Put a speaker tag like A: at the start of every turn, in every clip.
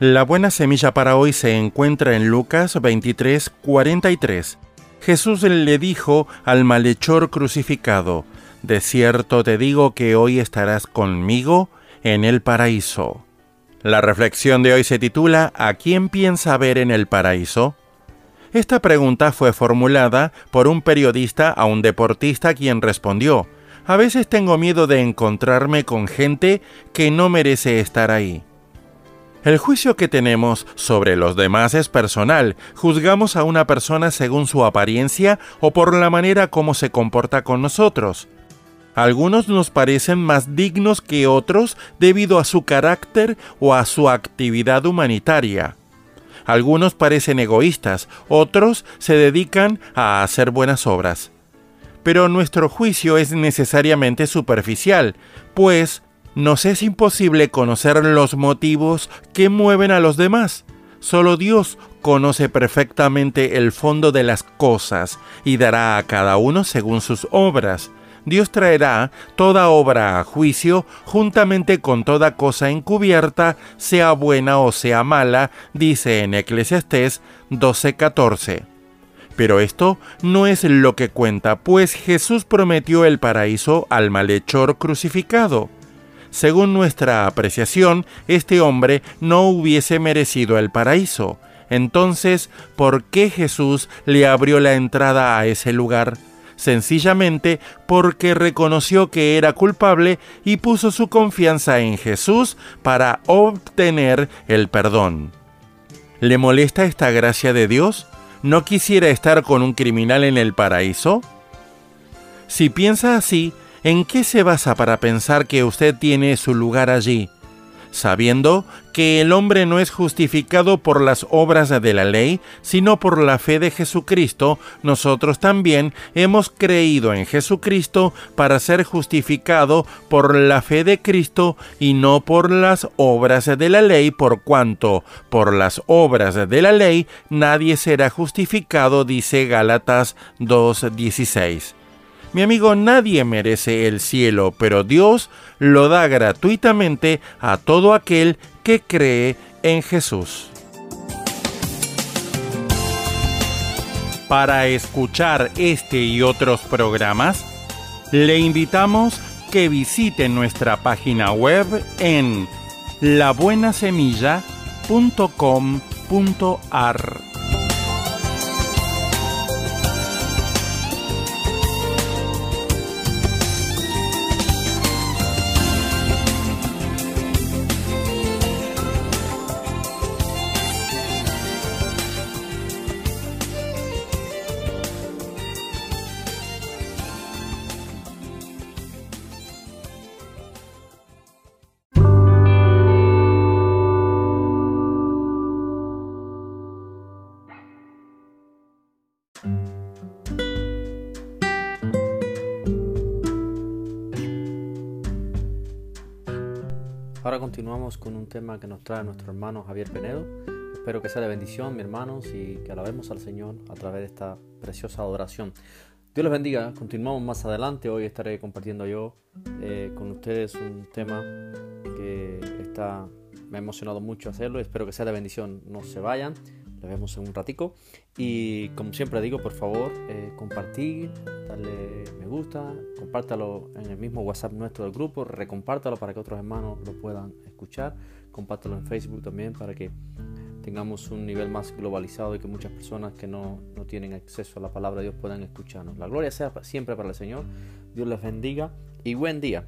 A: La buena semilla para hoy se encuentra en Lucas 23, 43. Jesús le dijo al malhechor crucificado, De cierto te digo que hoy estarás conmigo en el paraíso. La reflexión de hoy se titula ¿A quién piensa ver en el paraíso? Esta pregunta fue formulada por un periodista a un deportista quien respondió, A veces tengo miedo de encontrarme con gente que no merece estar ahí. El juicio que tenemos sobre los demás es personal. Juzgamos a una persona según su apariencia o por la manera como se comporta con nosotros. Algunos nos parecen más dignos que otros debido a su carácter o a su actividad humanitaria. Algunos parecen egoístas, otros se dedican a hacer buenas obras. Pero nuestro juicio es necesariamente superficial, pues nos es imposible conocer los motivos que mueven a los demás. Solo Dios conoce perfectamente el fondo de las cosas y dará a cada uno según sus obras. Dios traerá toda obra a juicio juntamente con toda cosa encubierta, sea buena o sea mala, dice en Eclesiastés 12:14. Pero esto no es lo que cuenta, pues Jesús prometió el paraíso al malhechor crucificado. Según nuestra apreciación, este hombre no hubiese merecido el paraíso. Entonces, ¿por qué Jesús le abrió la entrada a ese lugar? Sencillamente porque reconoció que era culpable y puso su confianza en Jesús para obtener el perdón. ¿Le molesta esta gracia de Dios? ¿No quisiera estar con un criminal en el paraíso? Si piensa así, ¿En qué se basa para pensar que usted tiene su lugar allí? sabiendo que el hombre no es justificado por las obras de la ley, sino por la fe de Jesucristo, nosotros también hemos creído en Jesucristo para ser justificado por la fe de Cristo y no por las obras de la ley, por cuanto por las obras de la ley nadie será justificado, dice Gálatas 2.16. Mi amigo, nadie merece el cielo, pero Dios lo da gratuitamente a todo aquel que cree en Jesús. Para escuchar este y otros programas, le invitamos que visite nuestra página web en labuenasemilla.com.ar.
B: Ahora continuamos con un tema que nos trae nuestro hermano Javier Penedo. Espero que sea de bendición, mi hermanos, y que alabemos al Señor a través de esta preciosa adoración. Dios les bendiga. Continuamos más adelante. Hoy estaré compartiendo yo eh, con ustedes un tema que está, me ha emocionado mucho hacerlo. Espero que sea de bendición. No se vayan. Nos vemos en un ratico. Y como siempre digo, por favor, eh, compartir, darle me gusta, compártalo en el mismo WhatsApp nuestro del grupo, recompártalo para que otros hermanos lo puedan escuchar, compártalo en Facebook también para que tengamos un nivel más globalizado y que muchas personas que no, no tienen acceso a la palabra de Dios puedan escucharnos. La gloria sea siempre para el Señor. Dios les bendiga y buen día.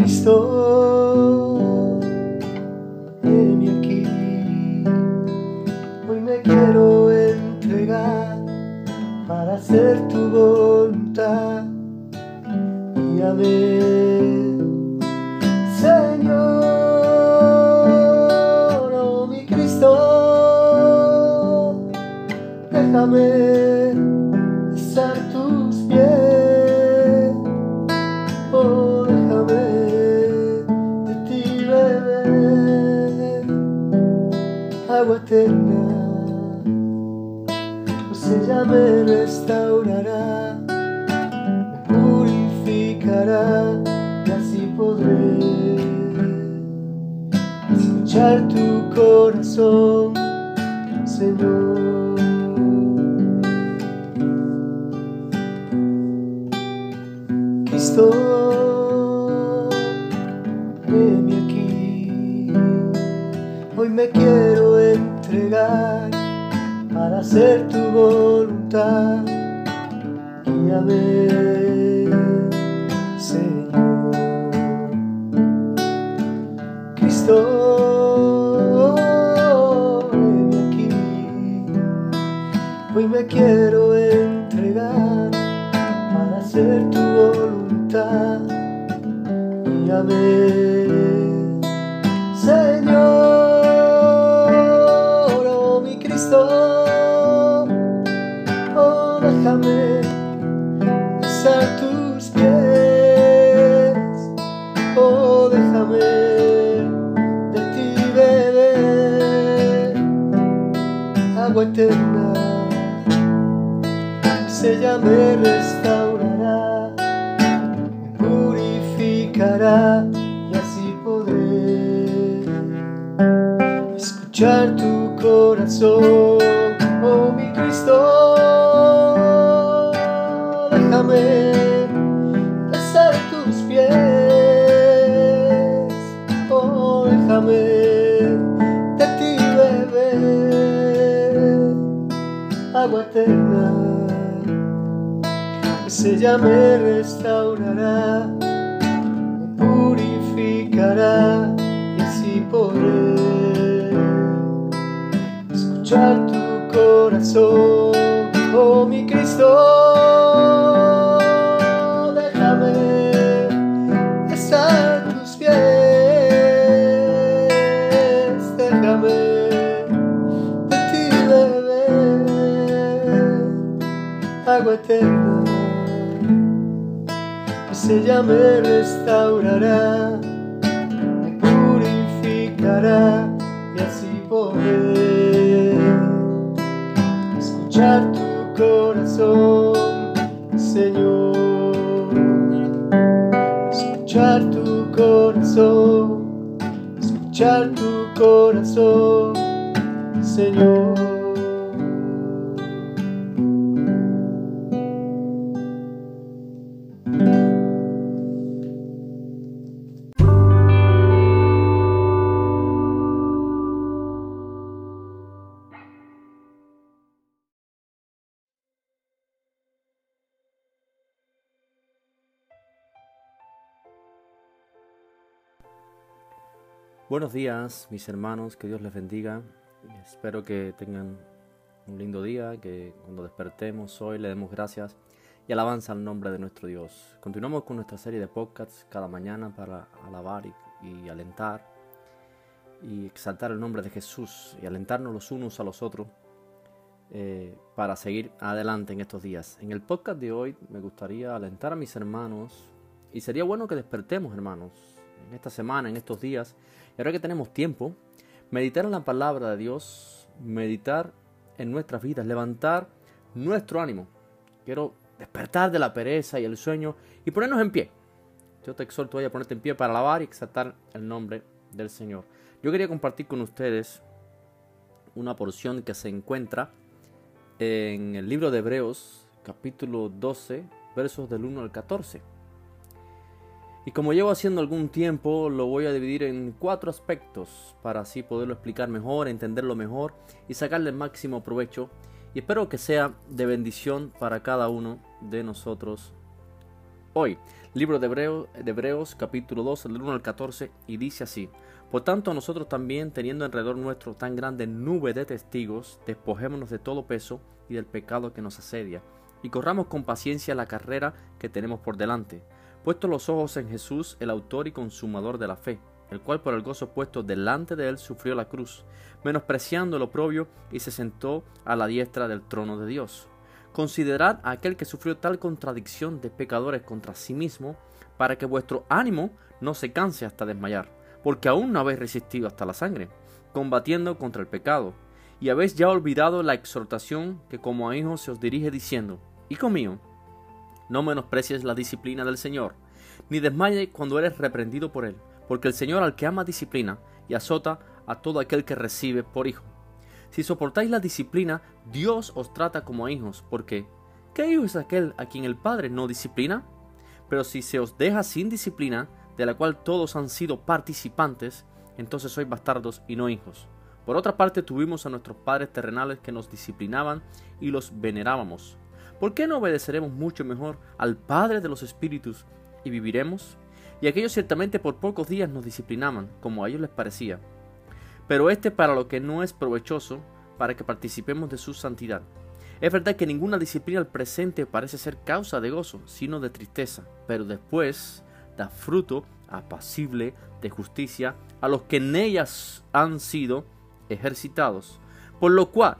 C: Cristo, heme aquí. Hoy me quiero entregar para hacer tu voluntad. Escuchar tu corazón, Señor. heme aquí. Hoy me quiero entregar para hacer tu voluntad. Guíame, Señor. Hoy me quiero entregar para hacer tu voluntad. Señor, oh mi Cristo, oh déjame besar tus pies, oh déjame de ti beber agua llame restaurará y así podré escuchar tu corazón, oh mi Cristo. Déjame besar tus pies, oh déjame Se llame restaurará y así podré escuchar tu corazón, oh mi Ese ya me restaurará y así poder escuchar tu corazón, Señor. Escuchar tu corazón, escuchar tu corazón, Señor.
B: Buenos días, mis hermanos, que Dios les bendiga. Espero que tengan un lindo día, que cuando despertemos hoy le demos gracias y alabanza al nombre de nuestro Dios. Continuamos con nuestra serie de podcasts cada mañana para alabar y, alentar y exaltar el nombre de Jesús y alentarnos los unos a los otros eh, para seguir adelante en estos días. En el podcast de hoy me gustaría alentar a mis hermanos y sería bueno que despertemos, hermanos, en esta semana, en estos días y ahora que tenemos tiempo, meditar en la palabra de Dios, meditar en nuestras vidas, levantar nuestro ánimo. Quiero despertar de la pereza y el sueño y ponernos en pie. Yo te exhorto hoy a ponerte en pie para alabar y exaltar el nombre del Señor. Yo quería compartir con ustedes una porción que se encuentra en el libro de Hebreos, capítulo 12, versos del 1 al 14. Y como llevo haciendo algún tiempo, lo voy a dividir en cuatro aspectos para así poderlo explicar mejor, entenderlo mejor y sacarle el máximo provecho. Y espero que sea de bendición para cada uno de nosotros hoy. Libro de Hebreos, Hebreos capítulo 2, del 1 al 14, y dice así. Por tanto, nosotros también, teniendo alrededor nuestro tan grande nube de testigos, despojémonos de todo peso y del pecado que nos asedia, y corramos con paciencia la carrera que tenemos por delante puesto los ojos en Jesús, el autor y consumador de la fe, el cual por el gozo puesto delante de él sufrió la cruz, menospreciando lo propio y se sentó a la diestra del trono de Dios. Considerad a aquel que sufrió tal contradicción de pecadores contra sí mismo, para que vuestro ánimo no se canse hasta desmayar, porque aún no habéis resistido hasta la sangre, combatiendo contra el pecado, y habéis ya olvidado la exhortación que como a hijos se os dirige diciendo, Hijo mío, no menosprecies la disciplina del Señor, ni desmayes cuando eres reprendido por Él, porque el Señor al que ama disciplina y azota a todo aquel que recibe por hijo. Si soportáis la disciplina, Dios os trata como a hijos, porque ¿qué hijo es aquel a quien el Padre no disciplina? Pero si se os deja sin disciplina, de la cual todos han sido participantes, entonces sois bastardos y no hijos. Por otra parte, tuvimos a nuestros padres terrenales que nos disciplinaban y los venerábamos. ¿Por qué no obedeceremos mucho mejor al Padre de los Espíritus y viviremos? Y aquellos ciertamente por pocos días nos disciplinaban, como a ellos les parecía. Pero este para lo que no es provechoso, para que participemos de su santidad. Es verdad que ninguna disciplina al presente parece ser causa de gozo, sino de tristeza, pero después da fruto apacible de justicia a los que en ellas han sido ejercitados. Por lo cual,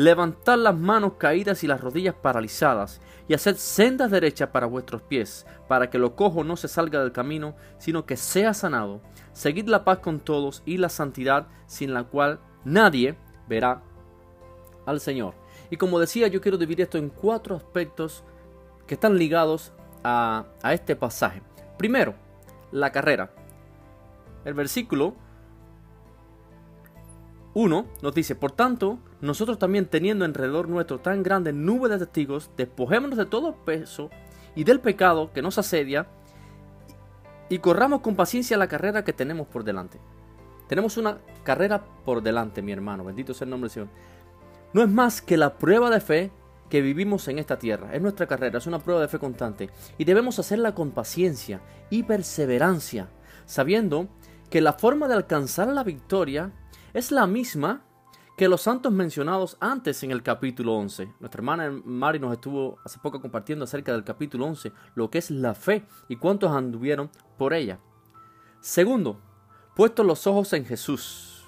B: levantad las manos caídas y las rodillas paralizadas, y haced sendas derechas para vuestros pies, para que lo cojo no se salga del camino, sino que sea sanado. Seguid la paz con todos y la santidad, sin la cual nadie verá al Señor. Y como decía, yo quiero dividir esto en cuatro aspectos que están ligados a, a este pasaje. Primero, la carrera. El versículo 1 nos dice, por tanto, nosotros también teniendo alrededor nuestro tan grande nube de testigos, despojémonos de todo peso y del pecado que nos asedia y corramos con paciencia la carrera que tenemos por delante. Tenemos una carrera por delante, mi hermano, bendito sea el nombre del Señor. No es más que la prueba de fe que vivimos en esta tierra. Es nuestra carrera, es una prueba de fe constante. Y debemos hacerla con paciencia y perseverancia, sabiendo que la forma de alcanzar la victoria es la misma que los santos mencionados antes en el capítulo 11. Nuestra hermana Mari nos estuvo hace poco compartiendo acerca del capítulo 11, lo que es la fe y cuántos anduvieron por ella. Segundo, puestos los ojos en Jesús.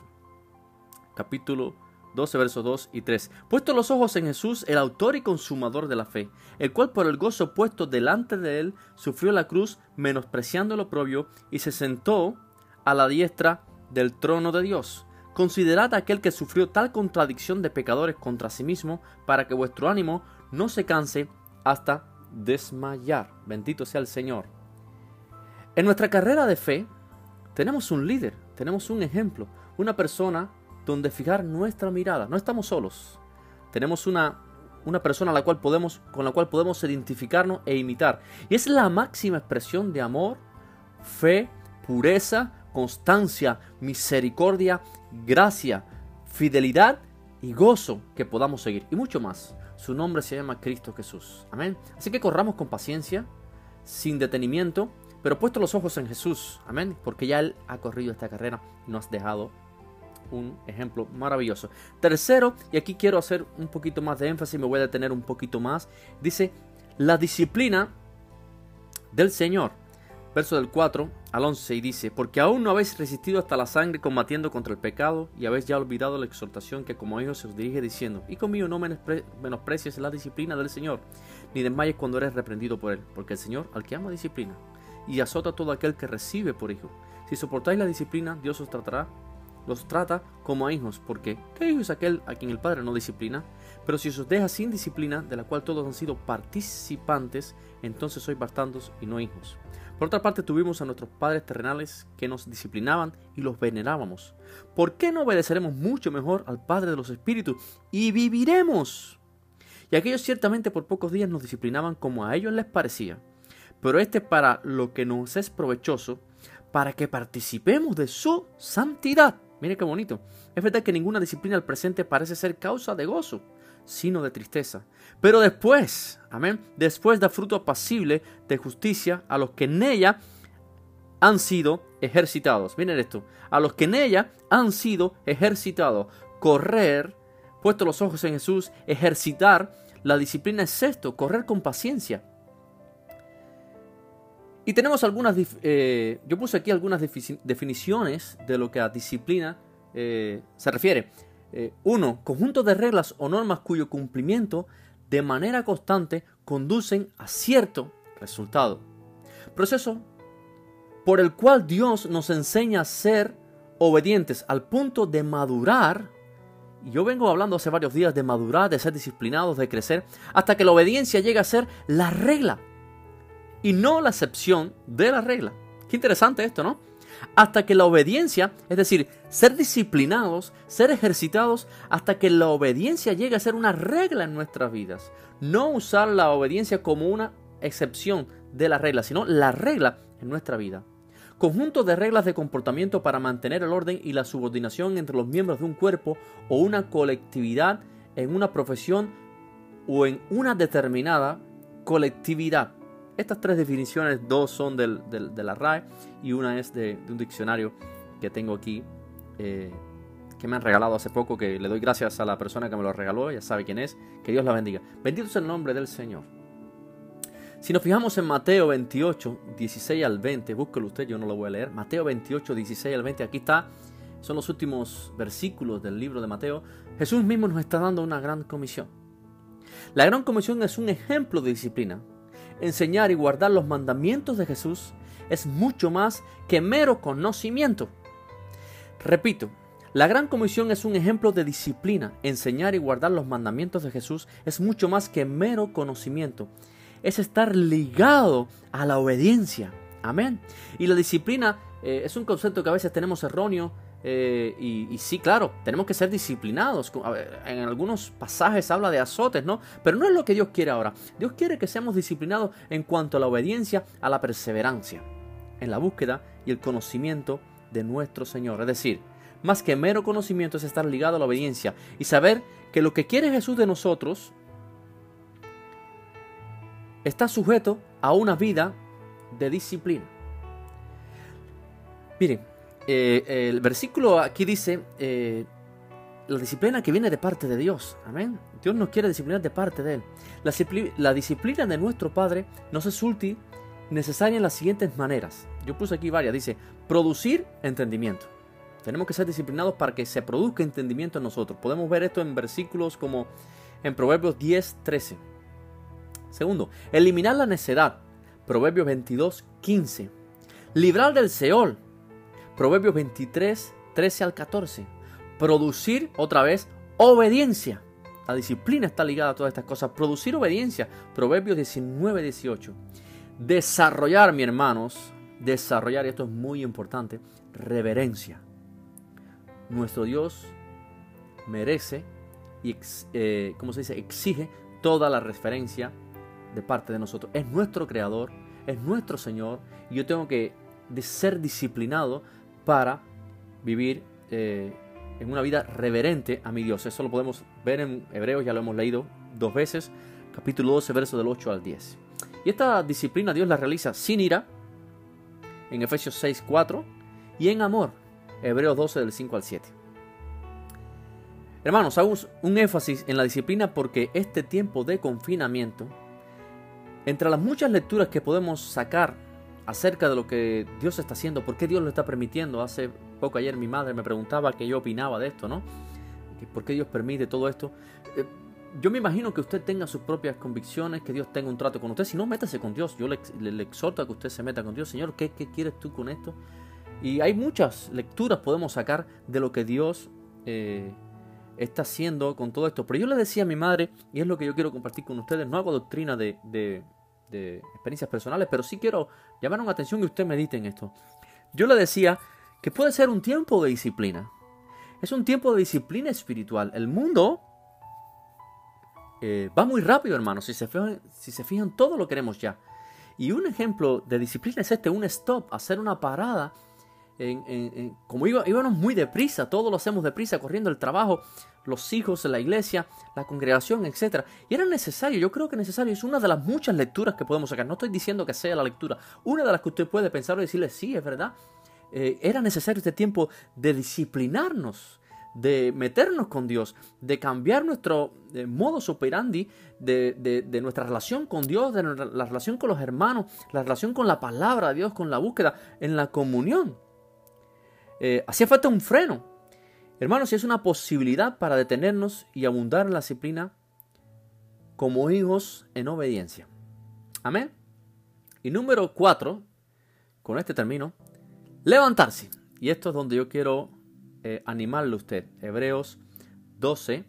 B: Capítulo 12, versos 2 y 3. Puestos los ojos en Jesús, el autor y consumador de la fe, el cual por el gozo puesto delante de él sufrió la cruz, menospreciando lo propio, y se sentó a la diestra del trono de Dios. Considerad a aquel que sufrió tal contradicción de pecadores contra sí mismo, para que vuestro ánimo no se canse hasta desmayar. Bendito sea el Señor. En nuestra carrera de fe tenemos un líder, tenemos un ejemplo, una persona donde fijar nuestra mirada. No estamos solos. Tenemos una, una persona la cual podemos, con la cual podemos identificarnos e imitar. Y es la máxima expresión de amor, fe, pureza, constancia, misericordia, gracia, fidelidad y gozo que podamos seguir. Y mucho más. Su nombre se llama Cristo Jesús. Amén. Así que corramos con paciencia, sin detenimiento, pero puesto los ojos en Jesús. Amén. Porque ya Él ha corrido esta carrera y nos ha dejado un ejemplo maravilloso. Tercero, y aquí quiero hacer un poquito más de énfasis, me voy a detener un poquito más. Dice, la disciplina del Señor verso del 4 al 11 y dice, porque aún no habéis resistido hasta la sangre combatiendo contra el pecado y habéis ya olvidado la exhortación que como hijos se os dirige diciendo, y conmigo no menosprecies la disciplina del Señor, ni desmayes cuando eres reprendido por él, porque el Señor al que ama disciplina y azota a todo aquel que recibe por hijo. Si soportáis la disciplina, Dios os tratará, los trata como a hijos, porque ¿qué hijo es aquel a quien el Padre no disciplina? Pero si os deja sin disciplina, de la cual todos han sido participantes, entonces sois bastardos y no hijos. Por otra parte, tuvimos a nuestros padres terrenales que nos disciplinaban y los venerábamos. ¿Por qué no obedeceremos mucho mejor al Padre de los Espíritus y viviremos? Y aquellos ciertamente por pocos días nos disciplinaban como a ellos les parecía. pero este para lo que nos es provechoso, para que participemos de su santidad. Mire qué bonito. Es verdad que ninguna disciplina al presente parece ser causa de gozo, sino de tristeza. Pero después, amén, después da fruto apacible de justicia a los que en ella han sido ejercitados. Miren esto, a los que en ella han sido ejercitados. Correr, puesto los ojos en Jesús, ejercitar, la disciplina es esto, correr con paciencia. Y tenemos algunas, eh, yo puse aquí algunas definiciones de lo que a disciplina eh, se refiere. Eh, uno, conjunto de reglas o normas cuyo cumplimiento de manera constante conducen a cierto resultado. Proceso por el cual Dios nos enseña a ser obedientes al punto de madurar. Yo vengo hablando hace varios días de madurar, de ser disciplinados, de crecer, hasta que la obediencia llegue a ser la regla y no la excepción de la regla. Qué interesante esto, ¿no? Hasta que la obediencia, es decir, ser disciplinados, ser ejercitados, hasta que la obediencia llegue a ser una regla en nuestras vidas. No usar la obediencia como una excepción de la regla, sino la regla en nuestra vida. Conjunto de reglas de comportamiento para mantener el orden y la subordinación entre los miembros de un cuerpo o una colectividad en una profesión o en una determinada colectividad. Estas tres definiciones, dos son de la RAE y una es de, un diccionario que tengo aquí, eh, que me han regalado hace poco, que le doy gracias a la persona que me lo regaló, ya sabe quién es, que Dios la bendiga. Bendito es el nombre del Señor. Si nos fijamos en Mateo 28, 16 al 20, búsquelo usted, yo no lo voy a leer. Mateo 28, 16 al 20, aquí está, son los últimos versículos del libro de Mateo. Jesús mismo nos está dando una gran comisión. La gran comisión es un ejemplo de disciplina enseñar y guardar los mandamientos de Jesús es mucho más que mero conocimiento. Repito, la gran comisión es un ejemplo de disciplina. Enseñar y guardar los mandamientos de Jesús es mucho más que mero conocimiento. Es estar ligado a la obediencia. Amén. Y la disciplina eh, es un concepto que a veces tenemos erróneo eh, y, sí, claro, tenemos que ser disciplinados. En algunos pasajes habla de azotes, ¿no? Pero no es lo que Dios quiere ahora. Dios quiere que seamos disciplinados en cuanto a la obediencia, a la perseverancia, en la búsqueda y el conocimiento de nuestro Señor. Es decir, más que mero conocimiento es estar ligado a la obediencia y saber que lo que quiere Jesús de nosotros está sujeto a una vida de disciplina. Miren, eh, el versículo aquí dice, eh, la disciplina que viene de parte de Dios. Amén. Dios nos quiere disciplinar de parte de Él. La, disciplina de nuestro Padre nos es útil, necesaria en las siguientes maneras. Yo puse aquí varias. Dice, producir entendimiento. Tenemos que ser disciplinados para que se produzca entendimiento en nosotros. Podemos ver esto en versículos como en Proverbios 10, 13. Segundo, eliminar la necedad. Proverbios 22, 15. Librar del Seol. Proverbios 23, 13 al 14. Producir otra vez obediencia. La disciplina está ligada a todas estas cosas. Producir obediencia. Proverbios 19, 18. Desarrollar, mi hermanos, desarrollar, y esto es muy importante, reverencia. Nuestro Dios merece y, eh, ¿cómo se dice? Exige toda la referencia de parte de nosotros. Es nuestro creador, es nuestro Señor, y yo tengo que ser disciplinado para vivir eh, en una vida reverente a mi Dios. Eso lo podemos ver en Hebreos, ya lo hemos leído dos veces, capítulo 12, verso del 8 al 10. Y esta disciplina Dios la realiza sin ira, en Efesios 6, 4, y en amor, Hebreos 12, del 5 al 7. Hermanos, hago un énfasis en la disciplina porque este tiempo de confinamiento, entre las muchas lecturas que podemos sacar acerca de lo que Dios está haciendo, por qué Dios lo está permitiendo. Hace poco ayer mi madre me preguntaba qué yo opinaba de esto, ¿no? ¿Por qué Dios permite todo esto? Eh, yo me imagino que usted tenga sus propias convicciones, que Dios tenga un trato con usted. Si no, métase con Dios. Yo le, exhorto a que usted se meta con Dios. Señor, ¿qué, ¿qué, quieres tú con esto? Y hay muchas lecturas podemos sacar de lo que Dios eh, está haciendo con todo esto. Pero yo le decía a mi madre, y es lo que yo quiero compartir con ustedes, no hago doctrina de experiencias personales, pero sí quiero llamar una atención y usted medite en esto. Yo le decía que puede ser un tiempo de disciplina. Es un tiempo de disciplina espiritual. El mundo eh, va muy rápido, hermanos. Si se, fijan, si se fijan, todo lo queremos ya. Y un ejemplo de disciplina es este, un stop, hacer una parada. como íbamos muy deprisa, todo lo hacemos deprisa, corriendo el trabajo, los hijos, la iglesia, la congregación, etc. Y era necesario, yo creo que necesario, es una de las muchas lecturas que podemos sacar. No estoy diciendo que sea la lectura, una de las que usted puede pensar y decirle, sí, es verdad. Eh, era necesario este tiempo de disciplinarnos, de meternos con Dios, de cambiar nuestro eh, modo operandi, de, de, nuestra relación con Dios, de la relación con los hermanos, la relación con la palabra de Dios, con la búsqueda, en la comunión. Eh, hacía falta un freno. Hermanos, si es una posibilidad para detenernos y abundar en la disciplina como hijos en obediencia. Amén. Y número cuatro, con este término, levantarse. Y esto es donde yo quiero eh, animarle a usted. Hebreos 12,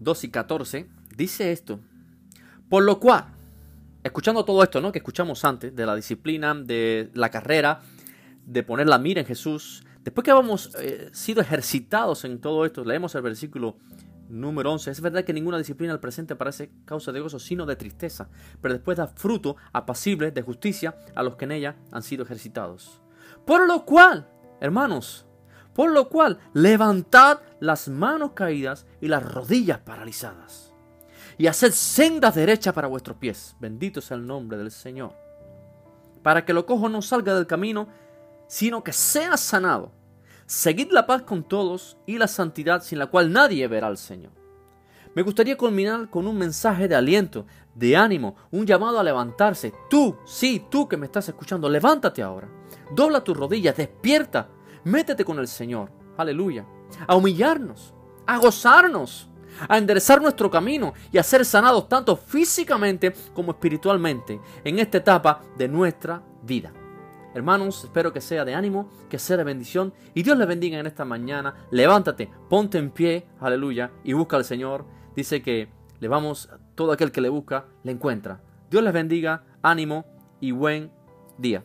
B: 2 y 14, dice esto. Por lo cual, escuchando todo esto, ¿no? Que escuchamos antes, de la disciplina, de la carrera, de poner la mira en Jesús, después que hemos eh, sido ejercitados en todo esto, leemos el versículo número 11, es verdad que ninguna disciplina al presente parece causa de gozo, sino de tristeza, pero después da fruto apacible de justicia a los que en ella han sido ejercitados. Por lo cual, hermanos, por lo cual, levantad las manos caídas y las rodillas paralizadas. Y haced sendas derechas para vuestros pies. Bendito sea el nombre del Señor. Para que lo cojo no salga del camino, sino que sea sanado. Seguid la paz con todos y la santidad sin la cual nadie verá al Señor. Me gustaría culminar con un mensaje de aliento, de ánimo, un llamado a levantarse. Tú, sí, tú que me estás escuchando, levántate ahora. Dobla tus rodillas, despierta Métete con el Señor. Aleluya. A humillarnos, a gozarnos, a enderezar nuestro camino y a ser sanados tanto físicamente como espiritualmente en esta etapa de nuestra vida. Hermanos, espero que sea de ánimo, que sea de bendición y Dios les bendiga en esta mañana. Levántate, ponte en pie, aleluya, y busca al Señor. Dice que le vamos, todo aquel que le busca, le encuentra. Dios les bendiga, ánimo y buen día.